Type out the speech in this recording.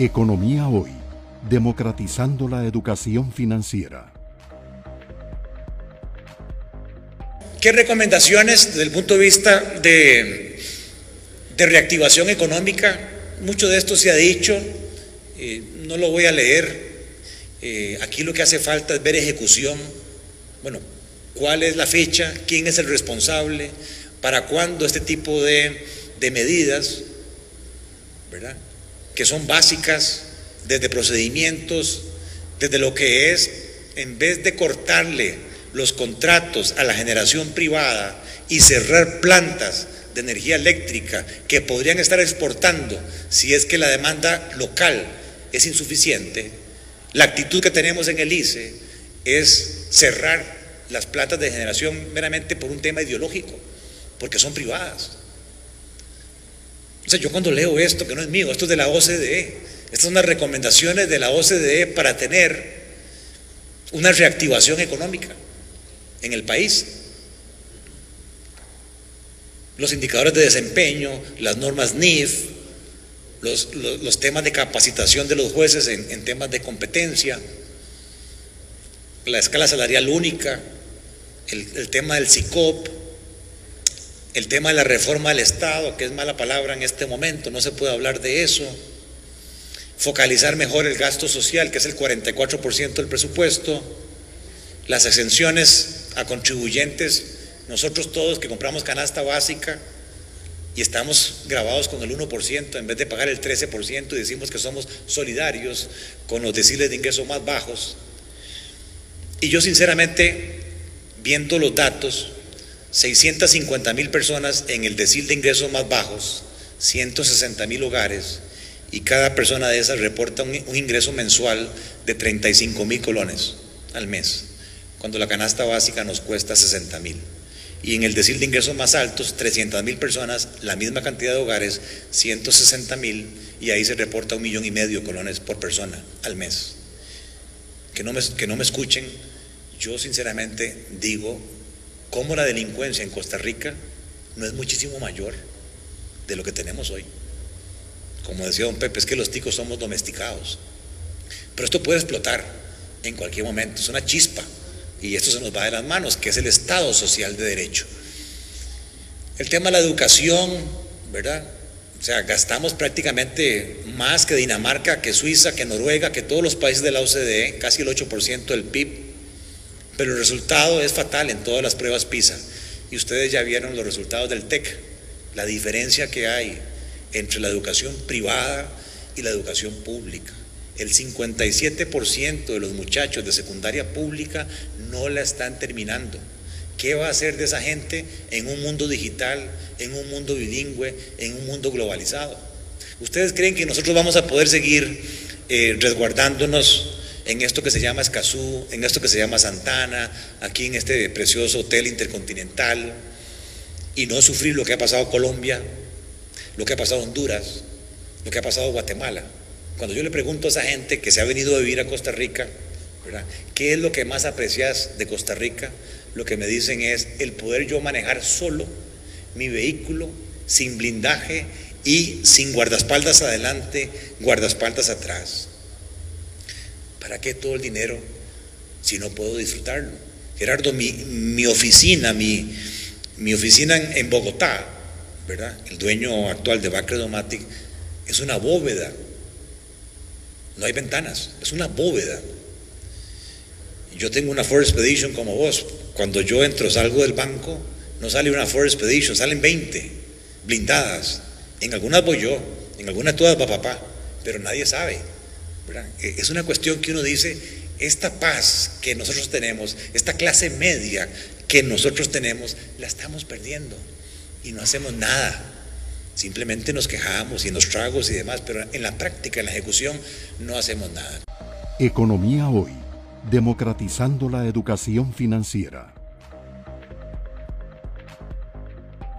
Economía Hoy, democratizando la educación financiera. ¿Qué recomendaciones desde el punto de vista de, de reactivación económica? Mucho de esto se ha dicho, eh, no lo voy a leer. Eh, aquí lo que hace falta es ver ejecución. Bueno, ¿cuál es la fecha? ¿Quién es el responsable? ¿Para cuándo este tipo de, de medidas? ¿Verdad? Que son básicas, desde procedimientos, desde lo que es, en vez de cortarle los contratos a la generación privada y cerrar plantas de energía eléctrica que podrían estar exportando si es que la demanda local es insuficiente, la actitud que tenemos en el ICE es cerrar las plantas de generación meramente por un tema ideológico, porque son privadas. O sea, yo cuando leo esto, que no es mío, esto es de la OCDE, estas son las recomendaciones de la OCDE para tener una reactivación económica en el país. Los indicadores de desempeño, las normas NIF, los, temas de capacitación de los jueces en, temas de competencia, la escala salarial única, el, el tema del CICOP, el tema de la reforma del Estado, que es mala palabra en este momento, no se puede hablar de eso. Focalizar mejor el gasto social, que es el 44% del presupuesto. Las exenciones a contribuyentes, nosotros todos que compramos canasta básica y estamos grabados con el 1% en vez de pagar el 13% y decimos que somos solidarios con los deciles de ingresos más bajos. Y yo sinceramente, viendo los datos, 650 mil personas en el decil de ingresos más bajos, 160 mil hogares, y cada persona de esas reporta un, ingreso mensual de 35 mil colones al mes, cuando la canasta básica nos cuesta 60 mil. Y en el decil de ingresos más altos, 300 mil personas, la misma cantidad de hogares, 160 mil, y ahí se reporta un millón y medio colones por persona al mes. Que no me, que no me escuchen, yo sinceramente digo cómo la delincuencia en Costa Rica no es muchísimo mayor de lo que tenemos hoy. Como decía don Pepe, es que los ticos somos domesticados. Pero esto puede explotar en cualquier momento, es una chispa. Y esto se nos va de las manos, que es el Estado social de derecho. El tema de la educación, ¿verdad? O sea, gastamos prácticamente más que Dinamarca, que Suiza, que Noruega, que todos los países de la OCDE, casi el 8% del PIB pero el resultado es fatal en todas las pruebas PISA. Y ustedes ya vieron los resultados del TEC, la diferencia que hay entre la educación privada y la educación pública. El 57% de los muchachos de secundaria pública no la están terminando. ¿Qué va a hacer de esa gente en un mundo digital, en un mundo bilingüe, en un mundo globalizado? ¿Ustedes creen que nosotros vamos a poder seguir eh, resguardándonos en esto que se llama Escazú, en esto que se llama Santana, aquí en este precioso hotel intercontinental, y no sufrir lo que ha pasado Colombia, lo que ha pasado Honduras, lo que ha pasado Guatemala. Cuando yo le pregunto a esa gente que se ha venido a vivir a Costa Rica, ¿qué es lo que más aprecias de Costa Rica? Lo que me dicen es el poder yo manejar solo mi vehículo, sin blindaje y sin guardaespaldas adelante, guardaespaldas atrás. ¿Para qué todo el dinero si no puedo disfrutarlo? Gerardo, mi, oficina, mi, mi oficina en, Bogotá, ¿verdad? El dueño actual de Bacredomatic es una bóveda. No hay ventanas, es una bóveda. Yo tengo una Ford Expedition como vos. Cuando yo entro, salgo del banco, no sale una Ford Expedition, salen 20 blindadas. En algunas voy yo, en algunas todas va papá, pero nadie sabe. Eh, es una cuestión que uno dice, esta paz que nosotros tenemos, esta clase media que nosotros tenemos, la estamos perdiendo y no hacemos nada. Simplemente nos quejamos y nos tragos y demás, pero en la práctica, en la ejecución, no hacemos nada. Economía hoy, democratizando la educación financiera.